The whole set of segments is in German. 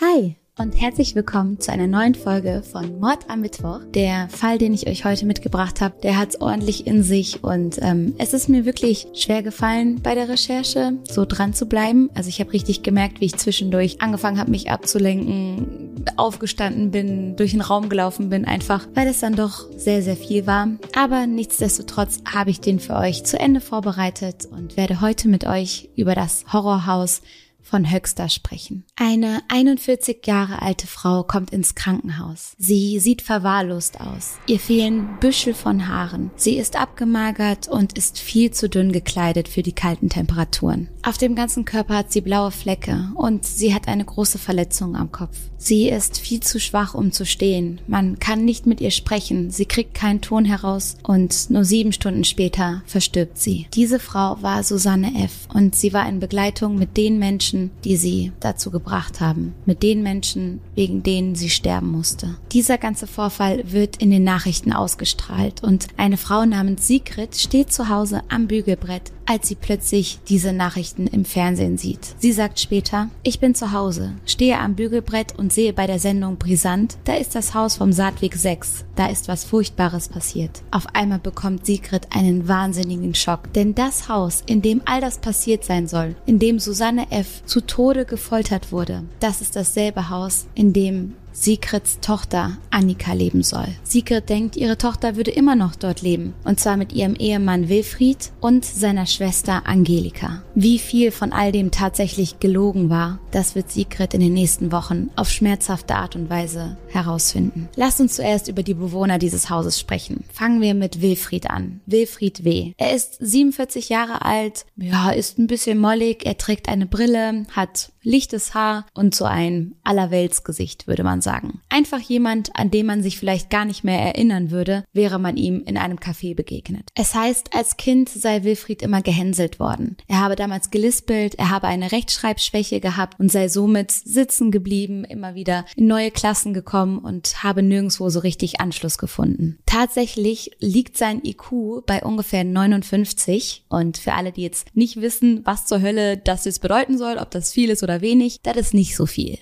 Hi und herzlich willkommen zu einer neuen Folge von Mord am Mittwoch. Der Fall, den ich euch heute mitgebracht habe, der hat es ordentlich in sich und ähm, es ist mir wirklich schwer gefallen bei der Recherche, so dran zu bleiben. Also ich habe richtig gemerkt, wie ich zwischendurch angefangen habe, mich abzulenken, aufgestanden bin, durch den Raum gelaufen bin, einfach weil es dann doch sehr, sehr viel war. Aber nichtsdestotrotz habe ich den für euch zu Ende vorbereitet und werde heute mit euch über das Horrorhaus von Höxter sprechen. Eine 41 Jahre alte Frau kommt ins Krankenhaus. Sie sieht verwahrlost aus. Ihr fehlen Büschel von Haaren. Sie ist abgemagert und ist viel zu dünn gekleidet für die kalten Temperaturen. Auf dem ganzen Körper hat sie blaue Flecke und sie hat eine große Verletzung am Kopf. Sie ist viel zu schwach, um zu stehen. Man kann nicht mit ihr sprechen. Sie kriegt keinen Ton heraus und nur sieben Stunden später verstirbt sie. Diese Frau war Susanne F. und sie war in Begleitung mit den Menschen, die sie dazu gebracht haben. Mit den Menschen, wegen denen sie sterben musste. Dieser ganze Vorfall wird in den Nachrichten ausgestrahlt und eine Frau namens Sigrid steht zu Hause am Bügelbrett als sie plötzlich diese Nachrichten im Fernsehen sieht. Sie sagt später, ich bin zu Hause, stehe am Bügelbrett und sehe bei der Sendung Brisant, da ist das Haus vom Saatweg 6, da ist was Furchtbares passiert. Auf einmal bekommt Sigrid einen wahnsinnigen Schock, denn das Haus, in dem all das passiert sein soll, in dem Susanne F. zu Tode gefoltert wurde, das ist dasselbe Haus, in dem Sigrids Tochter Annika leben soll. Sigrid denkt, ihre Tochter würde immer noch dort leben, und zwar mit ihrem Ehemann Wilfried und seiner Schwester Angelika. Wie viel von all dem tatsächlich gelogen war, das wird Sigrid in den nächsten Wochen auf schmerzhafte Art und Weise herausfinden. Lasst uns zuerst über die Bewohner dieses Hauses sprechen. Fangen wir mit Wilfried an. Wilfried W. Er ist 47 Jahre alt, ja, ist ein bisschen mollig, er trägt eine Brille, hat lichtes Haar und so ein Allerweltsgesicht, würde man sagen. Einfach jemand, an dem man sich vielleicht gar nicht mehr erinnern würde, wäre man ihm in einem Café begegnet. Es heißt, als Kind sei Wilfried immer gehänselt worden. Er habe damals gelispelt, er habe eine Rechtschreibschwäche gehabt und sei somit sitzen geblieben, immer wieder in neue Klassen gekommen und habe nirgendwo so richtig Anschluss gefunden. Tatsächlich liegt sein IQ bei ungefähr 59 und für alle, die jetzt nicht wissen, was zur Hölle das jetzt bedeuten soll, ob das viel ist oder oder wenig, das ist nicht so viel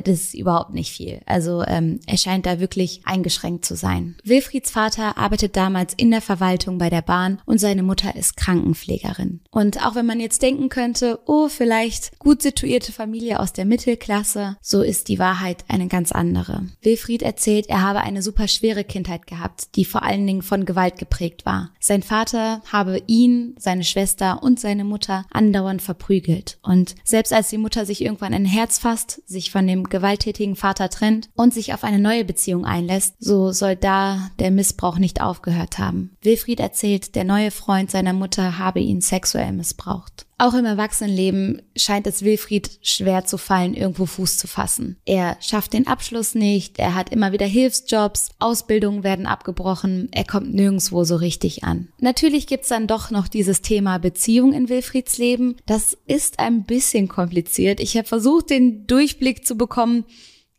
das ist überhaupt nicht viel. Also ähm, er scheint da wirklich eingeschränkt zu sein. Wilfrieds Vater arbeitet damals in der Verwaltung bei der Bahn und seine Mutter ist Krankenpflegerin. Und auch wenn man jetzt denken könnte, oh, vielleicht gut situierte Familie aus der Mittelklasse, so ist die Wahrheit eine ganz andere. Wilfried erzählt, er habe eine super schwere Kindheit gehabt, die vor allen Dingen von Gewalt geprägt war. Sein Vater habe ihn, seine Schwester und seine Mutter andauernd verprügelt. Und selbst als die Mutter sich irgendwann ein Herz fasst, sich von dem gewalttätigen Vater trennt und sich auf eine neue Beziehung einlässt, so soll da der Missbrauch nicht aufgehört haben. Wilfried erzählt, der neue Freund seiner Mutter habe ihn sexuell missbraucht. Auch im Erwachsenenleben scheint es Wilfried schwer zu fallen, irgendwo Fuß zu fassen. Er schafft den Abschluss nicht, er hat immer wieder Hilfsjobs, Ausbildungen werden abgebrochen, er kommt nirgendwo so richtig an. Natürlich gibt's dann doch noch dieses Thema Beziehung in Wilfrieds Leben. Das ist ein bisschen kompliziert. Ich habe versucht, den Durchblick zu bekommen,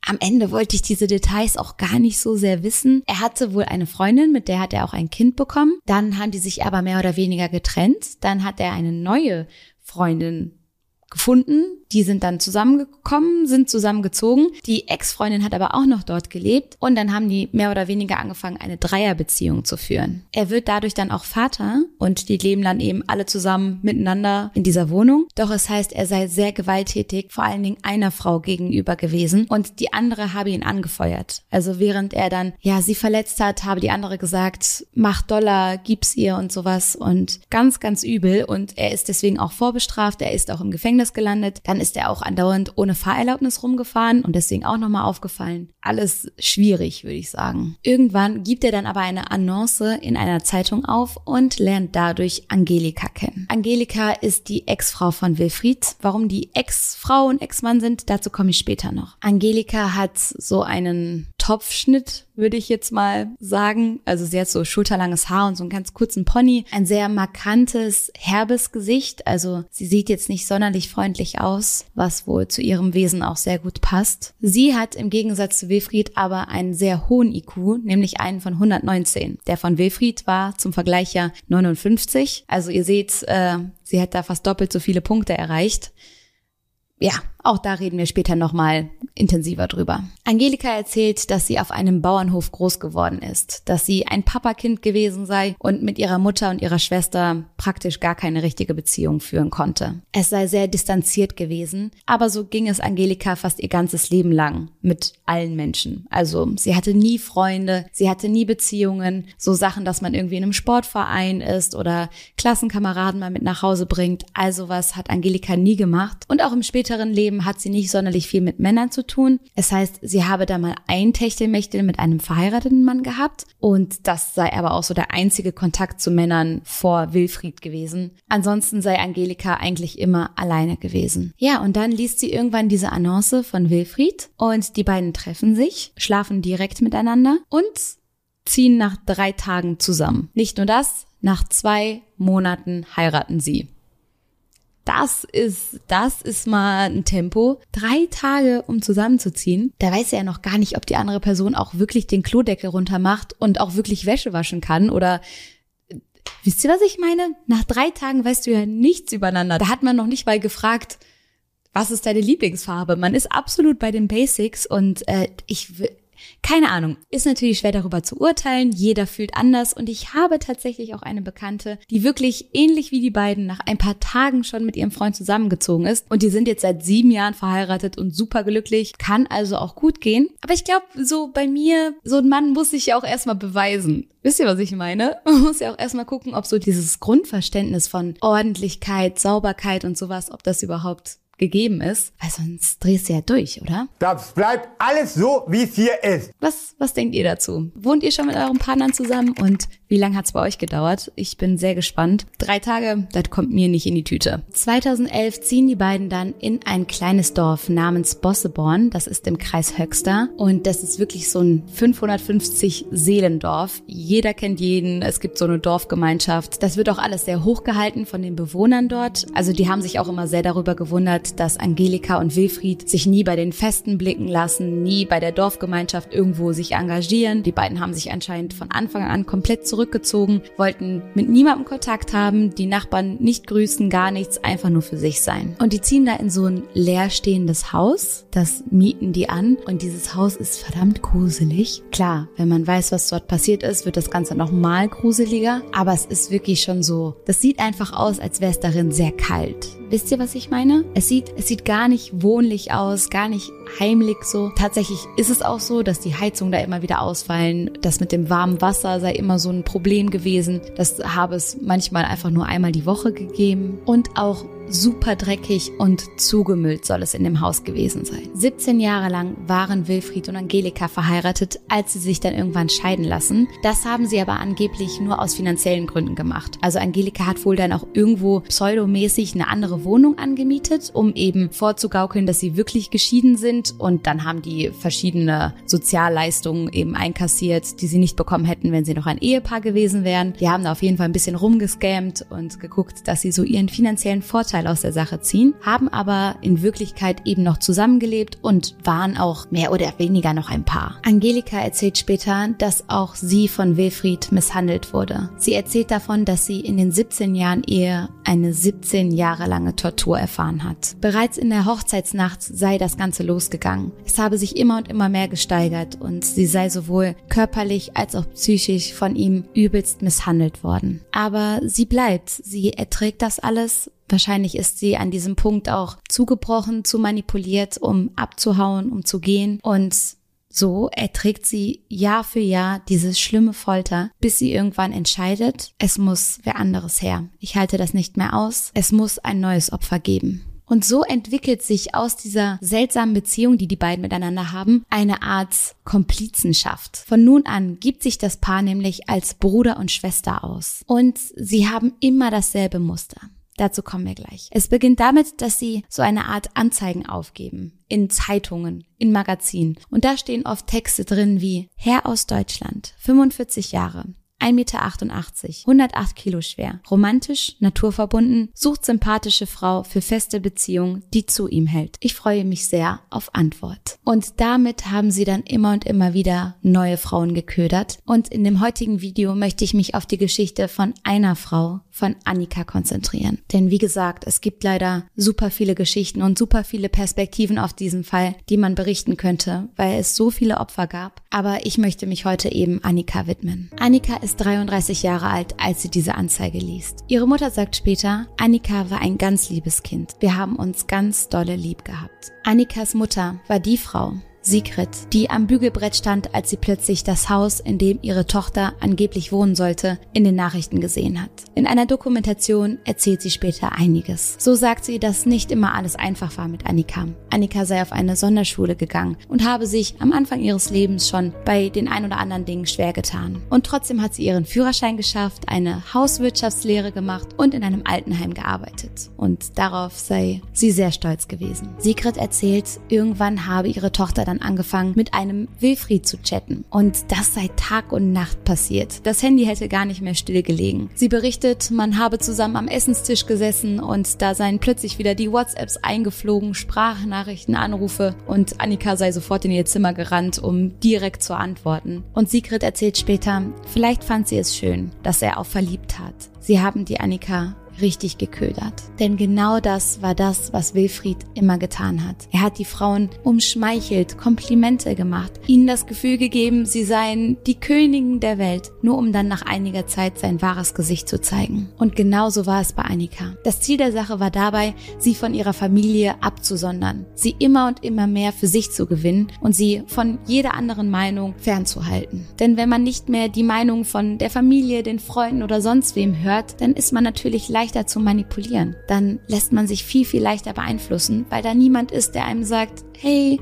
am Ende wollte ich diese Details auch gar nicht so sehr wissen. Er hatte wohl eine Freundin, mit der hat er auch ein Kind bekommen. Dann haben die sich aber mehr oder weniger getrennt. Dann hat er eine neue Freundin gefunden. Die sind dann zusammengekommen, sind zusammengezogen. Die Ex-Freundin hat aber auch noch dort gelebt und dann haben die mehr oder weniger angefangen, eine Dreierbeziehung zu führen. Er wird dadurch dann auch Vater und die leben dann eben alle zusammen miteinander in dieser Wohnung. Doch es heißt, er sei sehr gewalttätig, vor allen Dingen einer Frau gegenüber gewesen und die andere habe ihn angefeuert. Also während er dann, ja, sie verletzt hat, habe die andere gesagt, mach Dollar, gib's ihr und sowas und ganz, ganz übel und er ist deswegen auch vorbestraft, er ist auch im Gefängnis Gefängnis gelandet. Dann ist er auch andauernd ohne Fahrerlaubnis rumgefahren und deswegen auch nochmal aufgefallen. Alles schwierig, würde ich sagen. Irgendwann gibt er dann aber eine Annonce in einer Zeitung auf und lernt dadurch Angelika kennen. Angelika ist die Ex-Frau von Wilfried. Warum die Ex-Frau und Ex-Mann sind, dazu komme ich später noch. Angelika hat so einen Topfschnitt, würde ich jetzt mal sagen. Also sie hat so schulterlanges Haar und so einen ganz kurzen Pony. Ein sehr markantes, herbes Gesicht. Also sie sieht jetzt nicht sonderlich freundlich aus, was wohl zu ihrem Wesen auch sehr gut passt. Sie hat im Gegensatz zu Wilfried aber einen sehr hohen IQ, nämlich einen von 119. Der von Wilfried war zum Vergleich ja 59. Also ihr seht, äh, sie hat da fast doppelt so viele Punkte erreicht. ja, auch da reden wir später nochmal intensiver drüber. Angelika erzählt, dass sie auf einem Bauernhof groß geworden ist, dass sie ein Papakind gewesen sei und mit ihrer Mutter und ihrer Schwester praktisch gar keine richtige Beziehung führen konnte. Es sei sehr distanziert gewesen, aber so ging es Angelika fast ihr ganzes Leben lang mit allen Menschen. Also sie hatte nie Freunde, sie hatte nie Beziehungen, so Sachen, dass man irgendwie in einem Sportverein ist oder Klassenkameraden mal mit nach Hause bringt. Also was hat Angelika nie gemacht und auch im späteren Leben Leben hat sie nicht sonderlich viel mit Männern zu tun. Es heißt, sie habe da mal ein Techtelmechtel mit einem verheirateten Mann gehabt und das sei aber auch so der einzige Kontakt zu Männern vor Wilfried gewesen. Ansonsten sei Angelika eigentlich immer alleine gewesen. Ja, und dann liest sie irgendwann diese Annonce von Wilfried und die beiden treffen sich, schlafen direkt miteinander und ziehen nach drei Tagen zusammen. Nicht nur das, nach zwei Monaten heiraten sie das ist, das ist mal ein Tempo. Drei Tage, um zusammenzuziehen. Da weiß er ja noch gar nicht, ob die andere Person auch wirklich den Klodeckel runter macht und auch wirklich Wäsche waschen kann oder Wisst ihr, was ich meine? Nach drei Tagen weißt du ja nichts übereinander. Da hat man noch nicht mal gefragt, was ist deine Lieblingsfarbe? Man ist absolut bei den Basics und äh, ich keine Ahnung, ist natürlich schwer darüber zu urteilen, jeder fühlt anders und ich habe tatsächlich auch eine Bekannte, die wirklich ähnlich wie die beiden nach ein paar Tagen schon mit ihrem Freund zusammengezogen ist und die sind jetzt seit sieben Jahren verheiratet und super glücklich, kann also auch gut gehen. Aber ich glaube, so bei mir, so ein Mann muss sich ja auch erstmal beweisen. Wisst ihr, was ich meine? Man muss ja auch erstmal gucken, ob so dieses Grundverständnis von Ordentlichkeit, Sauberkeit und sowas, ob das überhaupt gegeben ist, weil sonst drehst du ja durch, oder? Das bleibt alles so, wie es hier ist. Was, was denkt ihr dazu? Wohnt ihr schon mit euren Partnern zusammen und wie lange hat's bei euch gedauert? Ich bin sehr gespannt. Drei Tage, das kommt mir nicht in die Tüte. 2011 ziehen die beiden dann in ein kleines Dorf namens Bosseborn. Das ist im Kreis Höxter und das ist wirklich so ein 550 Seelendorf. Jeder kennt jeden. Es gibt so eine Dorfgemeinschaft. Das wird auch alles sehr hochgehalten von den Bewohnern dort. Also die haben sich auch immer sehr darüber gewundert, dass Angelika und Wilfried sich nie bei den Festen blicken lassen, nie bei der Dorfgemeinschaft irgendwo sich engagieren. Die beiden haben sich anscheinend von Anfang an komplett zurückgezogen, wollten mit niemandem Kontakt haben, die Nachbarn nicht grüßen, gar nichts, einfach nur für sich sein. Und die ziehen da in so ein leerstehendes Haus, das mieten die an und dieses Haus ist verdammt gruselig. Klar, wenn man weiß, was dort passiert ist, wird das Ganze noch mal gruseliger, aber es ist wirklich schon so, das sieht einfach aus, als wäre es darin sehr kalt. Wisst ihr, was ich meine? Es sieht, es sieht gar nicht wohnlich aus, gar nicht heimlich so. Tatsächlich ist es auch so, dass die Heizungen da immer wieder ausfallen. Das mit dem warmen Wasser sei immer so ein Problem gewesen. Das habe es manchmal einfach nur einmal die Woche gegeben. Und auch super dreckig und zugemüllt soll es in dem Haus gewesen sein. 17 Jahre lang waren Wilfried und Angelika verheiratet, als sie sich dann irgendwann scheiden lassen. Das haben sie aber angeblich nur aus finanziellen Gründen gemacht. Also Angelika hat wohl dann auch irgendwo pseudomäßig eine andere Wohnung angemietet, um eben vorzugaukeln, dass sie wirklich geschieden sind und dann haben die verschiedene Sozialleistungen eben einkassiert, die sie nicht bekommen hätten, wenn sie noch ein Ehepaar gewesen wären. Die haben da auf jeden Fall ein bisschen rumgescammt und geguckt, dass sie so ihren finanziellen Vorteil Vorteil aus der Sache ziehen, haben aber in Wirklichkeit eben noch zusammengelebt und waren auch mehr oder weniger noch ein Paar. Angelika erzählt später, dass auch sie von Wilfried misshandelt wurde. Sie erzählt davon, dass sie in den 17 Jahren Ehe eine 17 Jahre lange Tortur erfahren hat. Bereits in der Hochzeitsnacht sei das Ganze losgegangen. Es habe sich immer und immer mehr gesteigert und sie sei sowohl körperlich als auch psychisch von ihm übelst misshandelt worden. Aber sie bleibt, sie erträgt das alles Wahrscheinlich ist sie an diesem Punkt auch zugebrochen, zu manipuliert, um abzuhauen, um zu gehen. Und so erträgt sie Jahr für Jahr diese schlimme Folter, bis sie irgendwann entscheidet, es muss wer anderes her. Ich halte das nicht mehr aus. Es muss ein neues Opfer geben. Und so entwickelt sich aus dieser seltsamen Beziehung, die die beiden miteinander haben, eine Art Komplizenschaft. Von nun an gibt sich das Paar nämlich als Bruder und Schwester aus. Und sie haben immer dasselbe Muster. Dazu kommen wir gleich. Es beginnt damit, dass sie so eine Art Anzeigen aufgeben. In Zeitungen, in Magazinen. Und da stehen oft Texte drin wie Herr aus Deutschland, 45 Jahre, 1,88 Meter, 108 Kilo schwer, romantisch, naturverbunden, sucht sympathische Frau für feste Beziehung, die zu ihm hält. Ich freue mich sehr auf Antwort. Und damit haben sie dann immer und immer wieder neue Frauen geködert. Und in dem heutigen Video möchte ich mich auf die Geschichte von einer Frau von Annika konzentrieren. Denn wie gesagt, es gibt leider super viele Geschichten und super viele Perspektiven auf diesen Fall, die man berichten könnte, weil es so viele Opfer gab. Aber ich möchte mich heute eben Annika widmen. Annika ist 33 Jahre alt, als sie diese Anzeige liest. Ihre Mutter sagt später, Annika war ein ganz liebes Kind. Wir haben uns ganz dolle lieb gehabt. Annikas Mutter war die Frau, Sigrid, die am Bügelbrett stand, als sie plötzlich das Haus, in dem ihre Tochter angeblich wohnen sollte, in den Nachrichten gesehen hat. In einer Dokumentation erzählt sie später einiges. So sagt sie, dass nicht immer alles einfach war mit Annika. Annika sei auf eine Sonderschule gegangen und habe sich am Anfang ihres Lebens schon bei den ein oder anderen Dingen schwer getan. Und trotzdem hat sie ihren Führerschein geschafft, eine Hauswirtschaftslehre gemacht und in einem Altenheim gearbeitet. Und darauf sei sie sehr stolz gewesen. Sigrid erzählt, irgendwann habe ihre Tochter dann dann angefangen, mit einem Wilfried zu chatten. Und das seit Tag und Nacht passiert. Das Handy hätte gar nicht mehr stillgelegen. Sie berichtet, man habe zusammen am Essenstisch gesessen und da seien plötzlich wieder die WhatsApps eingeflogen, Sprachnachrichten, Anrufe und Annika sei sofort in ihr Zimmer gerannt, um direkt zu antworten. Und Sigrid erzählt später, vielleicht fand sie es schön, dass er auch verliebt hat. Sie haben die Annika richtig geködert. Denn genau das war das, was Wilfried immer getan hat. Er hat die Frauen umschmeichelt, Komplimente gemacht, ihnen das Gefühl gegeben, sie seien die Königen der Welt, nur um dann nach einiger Zeit sein wahres Gesicht zu zeigen. Und genauso war es bei Annika. Das Ziel der Sache war dabei, sie von ihrer Familie abzusondern, sie immer und immer mehr für sich zu gewinnen und sie von jeder anderen Meinung fernzuhalten. Denn wenn man nicht mehr die Meinung von der Familie, den Freunden oder sonst wem hört, dann ist man natürlich leicht leichter zu manipulieren. Dann lässt man sich viel, viel leichter beeinflussen, weil da niemand ist, der einem sagt, hey,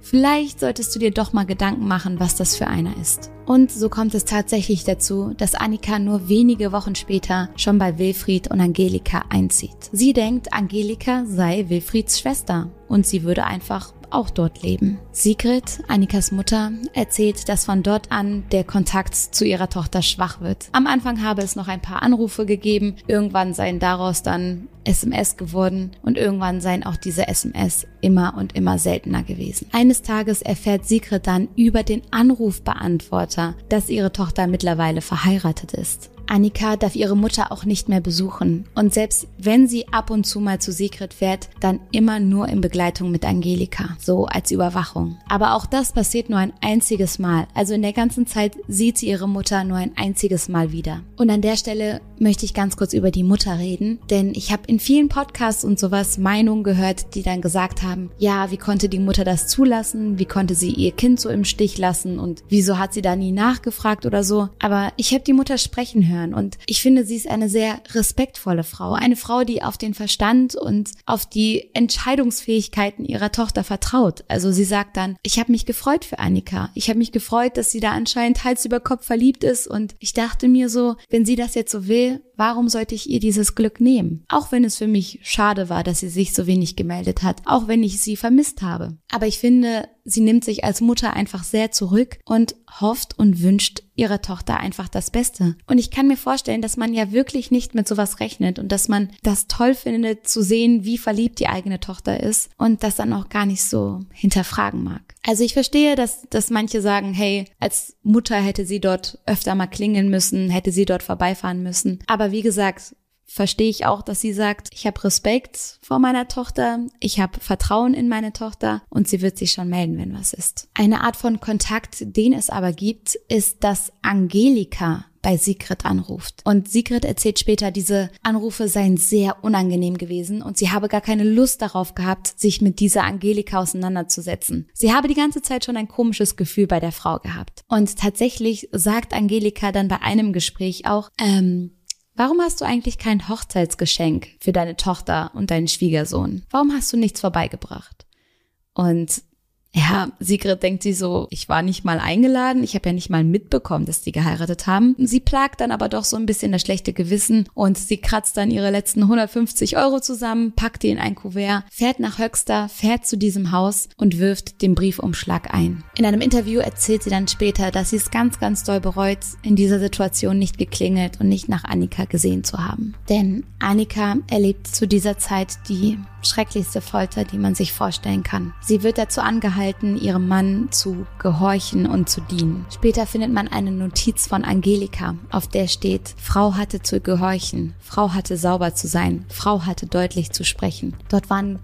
vielleicht solltest du dir doch mal Gedanken machen, was das für einer ist. Und so kommt es tatsächlich dazu, dass Annika nur wenige Wochen später schon bei Wilfried und Angelika einzieht. Sie denkt, Angelika sei Wilfrieds Schwester und sie würde einfach auch dort leben. Sigrid, Annikas Mutter, erzählt, dass von dort an der Kontakt zu ihrer Tochter schwach wird. Am Anfang habe es noch ein paar Anrufe gegeben, irgendwann seien daraus dann SMS geworden und irgendwann seien auch diese SMS immer und immer seltener gewesen. Eines Tages erfährt Sigrid dann über den Anrufbeantworter, dass ihre Tochter mittlerweile verheiratet ist. Annika darf ihre Mutter auch nicht mehr besuchen und selbst wenn sie ab und zu mal zu Sigrid fährt, dann immer nur in Begleitung mit Angelika, so als Überwachung. Aber auch das passiert nur ein einziges Mal, also in der ganzen Zeit sieht sie ihre Mutter nur ein einziges Mal wieder. Und an der Stelle möchte ich ganz kurz über die Mutter reden, denn ich habe in vielen Podcasts und sowas Meinungen gehört, die dann gesagt haben, ja, wie konnte die Mutter das zulassen, wie konnte sie ihr Kind so im Stich lassen und wieso hat sie da nie nachgefragt oder so. Aber ich habe die Mutter sprechen hören anhören. Und ich finde, sie ist eine sehr respektvolle Frau. Eine Frau, die auf den Verstand und auf die Entscheidungsfähigkeiten ihrer Tochter vertraut. Also sie sagt dann, ich habe mich gefreut für Annika. Ich habe mich gefreut, dass sie da anscheinend Hals über Kopf verliebt ist. Und ich dachte mir so, wenn sie das jetzt so will, warum sollte ich ihr dieses Glück nehmen? Auch wenn es für mich schade war, dass sie sich so wenig gemeldet hat, auch wenn ich sie vermisst habe. Aber ich finde, sie nimmt sich als Mutter einfach sehr zurück und hofft und wünscht ihrer Tochter einfach das Beste. Und ich kann mir vorstellen, dass man ja wirklich nicht mit sowas rechnet und dass man das toll findet zu sehen, wie verliebt die eigene Tochter ist und das dann auch gar nicht so hinterfragen mag. Also ich verstehe, dass, dass manche sagen, hey, als Mutter hätte sie dort öfter mal klingeln müssen, hätte sie dort vorbeifahren müssen. Aber wie gesagt, verstehe ich auch, dass sie sagt, ich habe Respekt vor meiner Tochter, ich habe Vertrauen in meine Tochter und sie wird sich schon melden, wenn was ist. Eine Art von Kontakt, den es aber gibt, ist, dass Angelika bei Sigrid anruft. Und Sigrid erzählt später, diese Anrufe seien sehr unangenehm gewesen und sie habe gar keine Lust darauf gehabt, sich mit dieser Angelika auseinanderzusetzen. Sie habe die ganze Zeit schon ein komisches Gefühl bei der Frau gehabt. Und tatsächlich sagt Angelika dann bei einem Gespräch auch, ähm, Warum hast du eigentlich kein Hochzeitsgeschenk für deine Tochter und deinen Schwiegersohn? Warum hast du nichts vorbeigebracht? Und ja, Sigrid denkt sie so, ich war nicht mal eingeladen, ich habe ja nicht mal mitbekommen, dass die geheiratet haben. Sie plagt dann aber doch so ein bisschen das schlechte Gewissen und sie kratzt dann ihre letzten 150 Euro zusammen, packt die in ein Kuvert, fährt nach Höxter, fährt zu diesem Haus und wirft den Briefumschlag ein. In einem Interview erzählt sie dann später, dass sie es ganz, ganz doll bereut, in dieser Situation nicht geklingelt und nicht nach Annika gesehen zu haben. Denn Annika erlebt zu dieser Zeit die schrecklichste Folter, die man sich vorstellen kann. Sie wird dazu angehalten, ihrem Mann zu gehorchen und zu dienen. Später findet man eine Notiz von Angelika, auf der steht, Frau hatte zu gehorchen, Frau hatte sauber zu sein, Frau hatte deutlich zu sprechen. Dort waren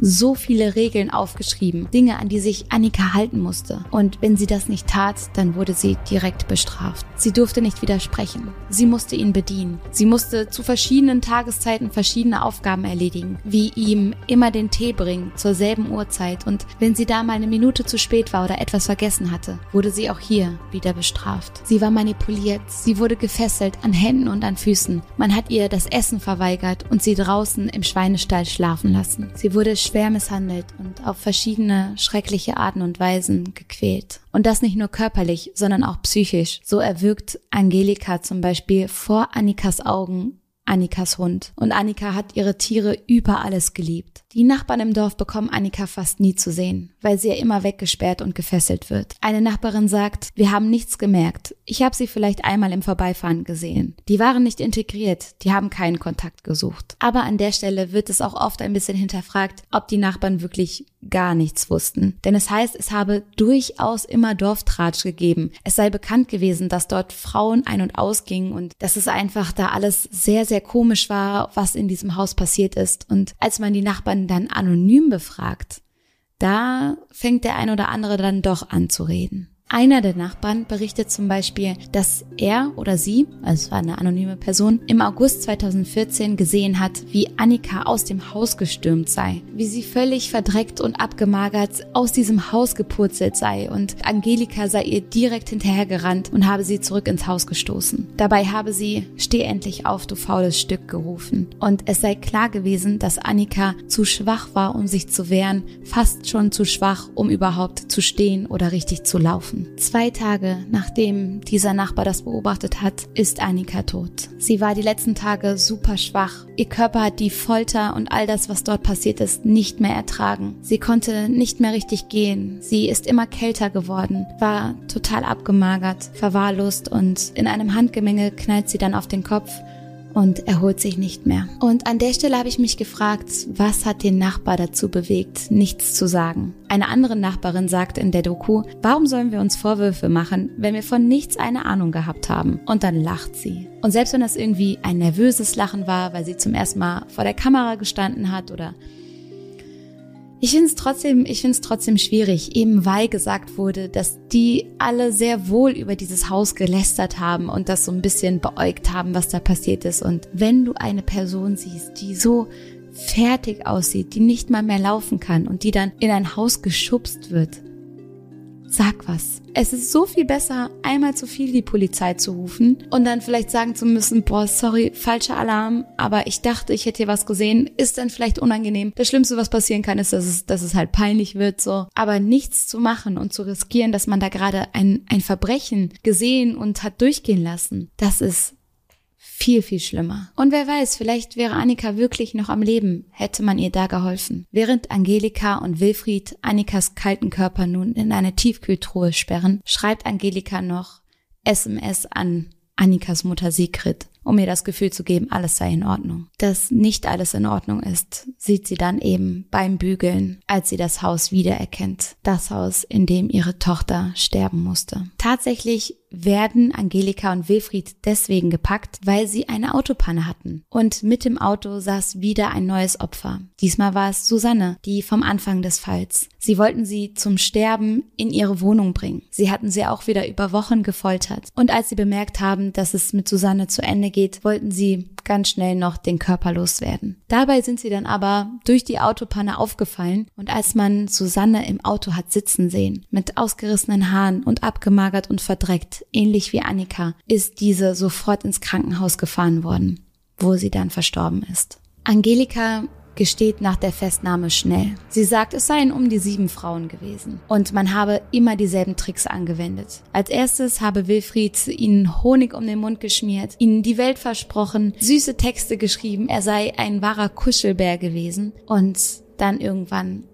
so viele Regeln aufgeschrieben, Dinge, an die sich Annika halten musste. Und wenn sie das nicht tat, dann wurde sie direkt bestraft. Sie durfte nicht widersprechen. Sie musste ihn bedienen. Sie musste zu verschiedenen Tageszeiten verschiedene Aufgaben erledigen, wie ihm immer den Tee bringen zur selben Uhrzeit. Und wenn sie da mal eine Minute zu spät war oder etwas vergessen hatte, wurde sie auch hier wieder bestraft. Sie war manipuliert. Sie wurde gefesselt an Händen und an Füßen. Man hat ihr das Essen verweigert und sie draußen im Schweinestall schlafen lassen. Sie wurde schwer misshandelt und auf verschiedene schreckliche Arten und Weisen gequält. Und das nicht nur körperlich, sondern auch psychisch. So erwürgt Angelika zum Beispiel vor Annikas Augen Annikas Hund. Und Annika hat ihre Tiere über alles geliebt. Die Nachbarn im Dorf bekommen Annika fast nie zu sehen, weil sie ja immer weggesperrt und gefesselt wird. Eine Nachbarin sagt, wir haben nichts gemerkt. Ich habe sie vielleicht einmal im Vorbeifahren gesehen. Die waren nicht integriert, die haben keinen Kontakt gesucht. Aber an der Stelle wird es auch oft ein bisschen hinterfragt, ob die Nachbarn wirklich gar nichts wussten. Denn es heißt, es habe durchaus immer Dorftratsch gegeben. Es sei bekannt gewesen, dass dort Frauen ein- und ausgingen und dass es einfach da alles sehr, sehr komisch war, was in diesem Haus passiert ist. Und als man die Nachbarn dann anonym befragt, da fängt der ein oder andere dann doch an zu reden. Einer der Nachbarn berichtet zum Beispiel, dass er oder sie, also es war eine anonyme Person, im August 2014 gesehen hat, wie Annika aus dem Haus gestürmt sei, wie sie völlig verdreckt und abgemagert aus diesem Haus gepurzelt sei und Angelika sei ihr direkt hinterhergerannt und habe sie zurück ins Haus gestoßen. Dabei habe sie, steh endlich auf, du faules Stück, gerufen. Und es sei klar gewesen, dass Annika zu schwach war, um sich zu wehren, fast schon zu schwach, um überhaupt zu stehen oder richtig zu laufen gelaufen. Zwei Tage nachdem dieser Nachbar das beobachtet hat, ist Annika tot. Sie war die letzten Tage super schwach. Ihr Körper hat die Folter und all das, was dort passiert ist, nicht mehr ertragen. Sie konnte nicht mehr richtig gehen. Sie ist immer kälter geworden, war total abgemagert, verwahrlost und in einem Handgemenge knallt sie dann auf den Kopf und erholt sich nicht mehr. Und an der Stelle habe ich mich gefragt, was hat den Nachbar dazu bewegt, nichts zu sagen? Eine andere Nachbarin sagt in der Doku, warum sollen wir uns Vorwürfe machen, wenn wir von nichts eine Ahnung gehabt haben? Und dann lacht sie. Und selbst wenn das irgendwie ein nervöses Lachen war, weil sie zum ersten Mal vor der Kamera gestanden hat oder ich finde es trotzdem, ich finde trotzdem schwierig, eben weil gesagt wurde, dass die alle sehr wohl über dieses Haus gelästert haben und das so ein bisschen beäugt haben, was da passiert ist. Und wenn du eine Person siehst, die so fertig aussieht, die nicht mal mehr laufen kann und die dann in ein Haus geschubst wird, Sag was. Es ist so viel besser, einmal zu viel die Polizei zu rufen und dann vielleicht sagen zu müssen, boah, sorry, falscher Alarm, aber ich dachte, ich hätte hier was gesehen, ist dann vielleicht unangenehm. Das Schlimmste, was passieren kann, ist, dass es, dass es halt peinlich wird, so. Aber nichts zu machen und zu riskieren, dass man da gerade ein, ein Verbrechen gesehen und hat durchgehen lassen, das ist viel, viel schlimmer. Und wer weiß, vielleicht wäre Annika wirklich noch am Leben, hätte man ihr da geholfen. Während Angelika und Wilfried Annikas kalten Körper nun in eine Tiefkühltruhe sperren, schreibt Angelika noch SMS an Annikas Mutter Sigrid, um ihr das Gefühl zu geben, alles sei in Ordnung. Dass nicht alles in Ordnung ist, sieht sie dann eben beim Bügeln, als sie das Haus wiedererkennt. Das Haus, in dem ihre Tochter sterben musste. Tatsächlich werden Angelika und Wilfried deswegen gepackt, weil sie eine Autopanne hatten. Und mit dem Auto saß wieder ein neues Opfer. Diesmal war es Susanne, die vom Anfang des Falls. Sie wollten sie zum Sterben in ihre Wohnung bringen. Sie hatten sie auch wieder über Wochen gefoltert. Und als sie bemerkt haben, dass es mit Susanne zu Ende geht, wollten sie ganz schnell noch den Körper loswerden. Dabei sind sie dann aber durch die Autopanne aufgefallen und als man Susanne im Auto hat sitzen sehen, mit ausgerissenen Haaren und abgemagert und verdreckt, ähnlich wie Annika, ist diese sofort ins Krankenhaus gefahren worden, wo sie dann verstorben ist. Angelika gesteht nach der Festnahme schnell. Sie sagt, es seien um die sieben Frauen gewesen und man habe immer dieselben Tricks angewendet. Als erstes habe Wilfried ihnen Honig um den Mund geschmiert, ihnen die Welt versprochen, süße Texte geschrieben, er sei ein wahrer Kuschelbär gewesen und dann irgendwann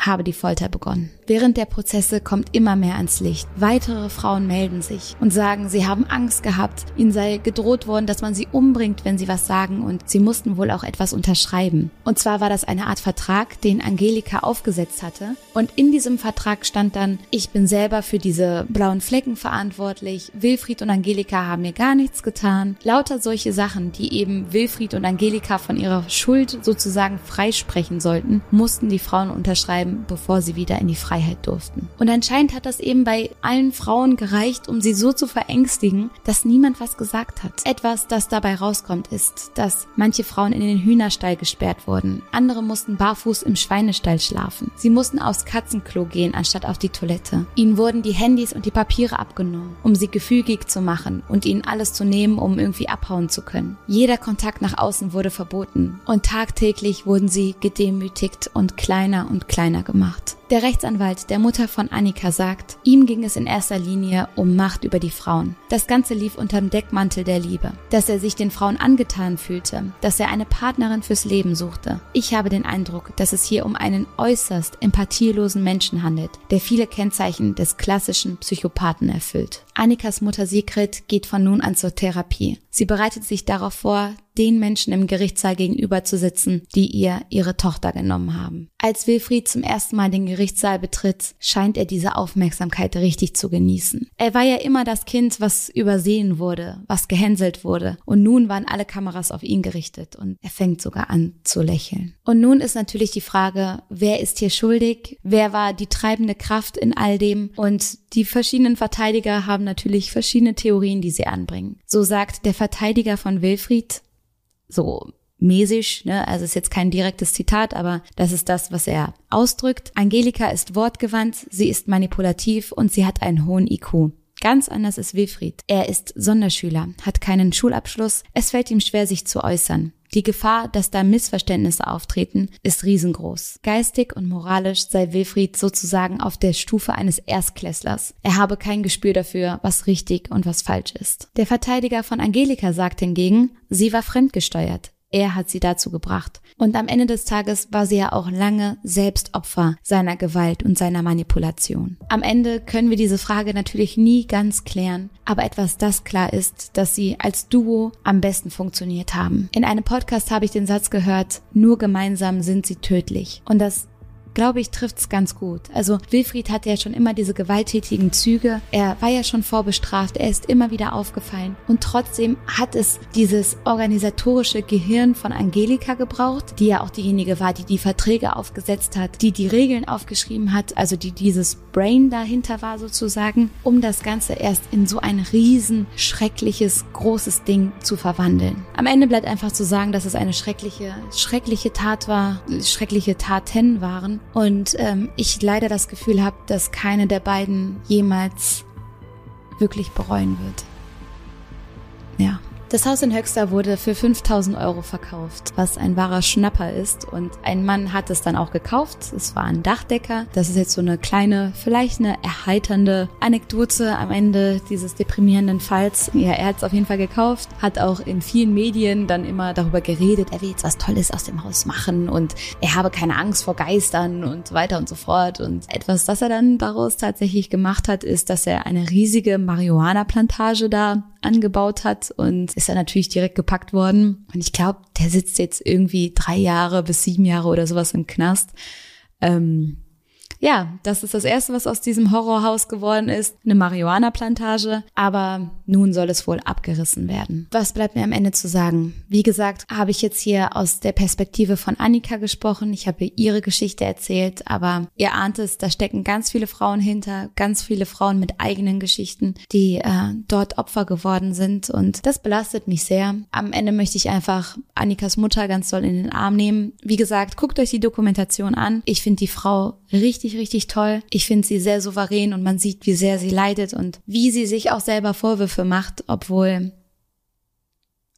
habe die Folter begonnen. Während der Prozesse kommt immer mehr ans Licht. Weitere Frauen melden sich und sagen, sie haben Angst gehabt, ihnen sei gedroht worden, dass man sie umbringt, wenn sie was sagen und sie mussten wohl auch etwas unterschreiben. Und zwar war das eine Art Vertrag, den Angelika aufgesetzt hatte und in diesem Vertrag stand dann, ich bin selber für diese blauen Flecken verantwortlich, Wilfried und Angelika haben mir gar nichts getan. Lauter solche Sachen, die eben Wilfried und Angelika von ihrer Schuld sozusagen freisprechen sollten, mussten die Frauen unterschreiben bevor sie wieder in die Freiheit durften. Und anscheinend hat das eben bei allen Frauen gereicht, um sie so zu verängstigen, dass niemand was gesagt hat. Etwas, das dabei rauskommt, ist, dass manche Frauen in den Hühnerstall gesperrt wurden. Andere mussten barfuß im Schweinestall schlafen. Sie mussten aufs Katzenklo gehen, anstatt auf die Toilette. Ihnen wurden die Handys und die Papiere abgenommen, um sie gefügig zu machen und ihnen alles zu nehmen, um irgendwie abhauen zu können. Jeder Kontakt nach außen wurde verboten und tagtäglich wurden sie gedemütigt und kleiner und kleiner gemacht. Der Rechtsanwalt der Mutter von Annika sagt, ihm ging es in erster Linie um Macht über die Frauen. Das Ganze lief unter dem Deckmantel der Liebe, dass er sich den Frauen angetan fühlte, dass er eine Partnerin fürs Leben suchte. Ich habe den Eindruck, dass es hier um einen äußerst empathielosen Menschen handelt, der viele Kennzeichen des klassischen Psychopathen erfüllt. Annikas Mutter Sigrid geht von nun an zur Therapie. Sie bereitet sich darauf vor, den Menschen im Gerichtssaal gegenüber zu sitzen, die ihr ihre Tochter genommen haben. Als Wilfried zum ersten Mal den Gerichtssaal betritt, scheint er diese Aufmerksamkeit richtig zu genießen. Er war ja immer das Kind, was übersehen wurde, was gehänselt wurde. Und nun waren alle Kameras auf ihn gerichtet und er fängt sogar an zu lächeln. Und nun ist natürlich die Frage, wer ist hier schuldig? Wer war die treibende Kraft in all dem? Und die verschiedenen Verteidiger haben natürlich verschiedene Theorien, die sie anbringen. So sagt der Verteidiger von Wilfried, so mäßig, ne? also ist jetzt kein direktes Zitat, aber das ist das, was er ausdrückt. Angelika ist wortgewandt, sie ist manipulativ und sie hat einen hohen IQ. Ganz anders ist Wilfried. Er ist Sonderschüler, hat keinen Schulabschluss, es fällt ihm schwer, sich zu äußern. Die Gefahr, dass da Missverständnisse auftreten, ist riesengroß. Geistig und moralisch sei Wilfried sozusagen auf der Stufe eines Erstklässlers. Er habe kein Gespür dafür, was richtig und was falsch ist. Der Verteidiger von Angelika sagt hingegen, sie war fremdgesteuert. Er hat sie dazu gebracht. Und am Ende des Tages war sie ja auch lange selbst Opfer seiner Gewalt und seiner Manipulation. Am Ende können wir diese Frage natürlich nie ganz klären, aber etwas, das klar ist, dass sie als Duo am besten funktioniert haben. In einem Podcast habe ich den Satz gehört, nur gemeinsam sind sie tödlich. Und das glaube ich, trifft's ganz gut. Also Wilfried hatte ja schon immer diese gewalttätigen Züge. Er war ja schon vorbestraft. Er ist immer wieder aufgefallen. Und trotzdem hat es dieses organisatorische Gehirn von Angelika gebraucht, die ja auch diejenige war, die die Verträge aufgesetzt hat, die die Regeln aufgeschrieben hat, also die dieses Brain dahinter war sozusagen, um das Ganze erst in so ein riesen, schreckliches, großes Ding zu verwandeln. Am Ende bleibt einfach zu sagen, dass es eine schreckliche, schreckliche Tat war, schreckliche Taten waren und ähm, ich leider das Gefühl habe, dass keine der beiden jemals wirklich bereuen wird. Das Haus in Höxter wurde für 5000 Euro verkauft, was ein wahrer Schnapper ist. Und ein Mann hat es dann auch gekauft. Es war ein Dachdecker. Das ist jetzt so eine kleine, vielleicht eine erheiternde Anekdote am Ende dieses deprimierenden Falls. Ja, er hat es auf jeden Fall gekauft, hat auch in vielen Medien dann immer darüber geredet, er will jetzt was Tolles aus dem Haus machen und er habe keine Angst vor Geistern und so weiter und so fort. Und etwas, das er dann daraus tatsächlich gemacht hat, ist, dass er eine riesige Marihuana-Plantage da angebaut hat und ist dann natürlich direkt gepackt worden. Und ich glaube, der sitzt jetzt irgendwie drei Jahre bis sieben Jahre oder sowas im Knast. Ähm, ja, das ist das Erste, was aus diesem Horrorhaus geworden ist, eine Marihuana-Plantage, aber nun soll es wohl abgerissen werden. Was bleibt mir am Ende zu sagen? Wie gesagt, habe ich jetzt hier aus der Perspektive von Annika gesprochen. Ich habe ihre Geschichte erzählt, aber ihr ahnt es, da stecken ganz viele Frauen hinter, ganz viele Frauen mit eigenen Geschichten, die äh, dort Opfer geworden sind und das belastet mich sehr. Am Ende möchte ich einfach Annikas Mutter ganz doll in den Arm nehmen. Wie gesagt, guckt euch die Dokumentation an. Ich finde die Frau richtig richtig, richtig toll. Ich finde sie sehr souverän und man sieht, wie sehr sie leidet und wie sie sich auch selber Vorwürfe macht, obwohl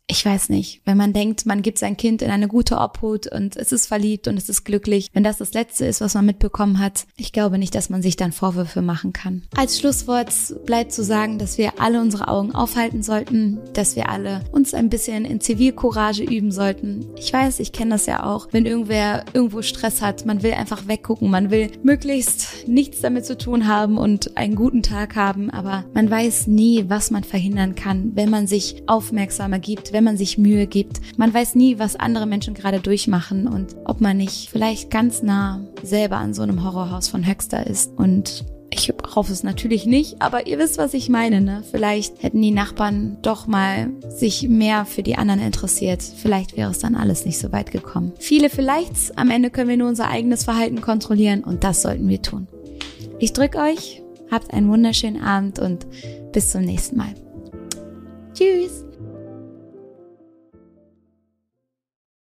ich weiß nicht, wenn man denkt, man gibt sein Kind in eine gute Obhut und es ist verliebt und es ist glücklich, wenn das das Letzte ist, was man mitbekommen hat, ich glaube nicht, dass man sich dann Vorwürfe machen kann. Als Schlusswort bleibt zu sagen, dass wir alle unsere Augen aufhalten sollten, dass wir alle uns ein bisschen in Zivilcourage üben sollten. Ich weiß, ich kenne das ja auch, wenn irgendwer irgendwo Stress hat, man will einfach weggucken, man will möglichst nichts damit zu tun haben und einen guten Tag haben, aber man weiß nie, was man verhindern kann, wenn man sich aufmerksamer gibt, wenn wenn man sich Mühe gibt. Man weiß nie, was andere Menschen gerade durchmachen und ob man nicht vielleicht ganz nah selber an so einem Horrorhaus von Höxter ist. Und ich hoffe es natürlich nicht, aber ihr wisst, was ich meine, ne? Vielleicht hätten die Nachbarn doch mal sich mehr für die anderen interessiert. Vielleicht wäre es dann alles nicht so weit gekommen. Viele vielleicht. Am Ende können wir nur unser eigenes Verhalten kontrollieren und das sollten wir tun. Ich drücke euch, habt einen wunderschönen Abend und bis zum nächsten Mal. Tschüss!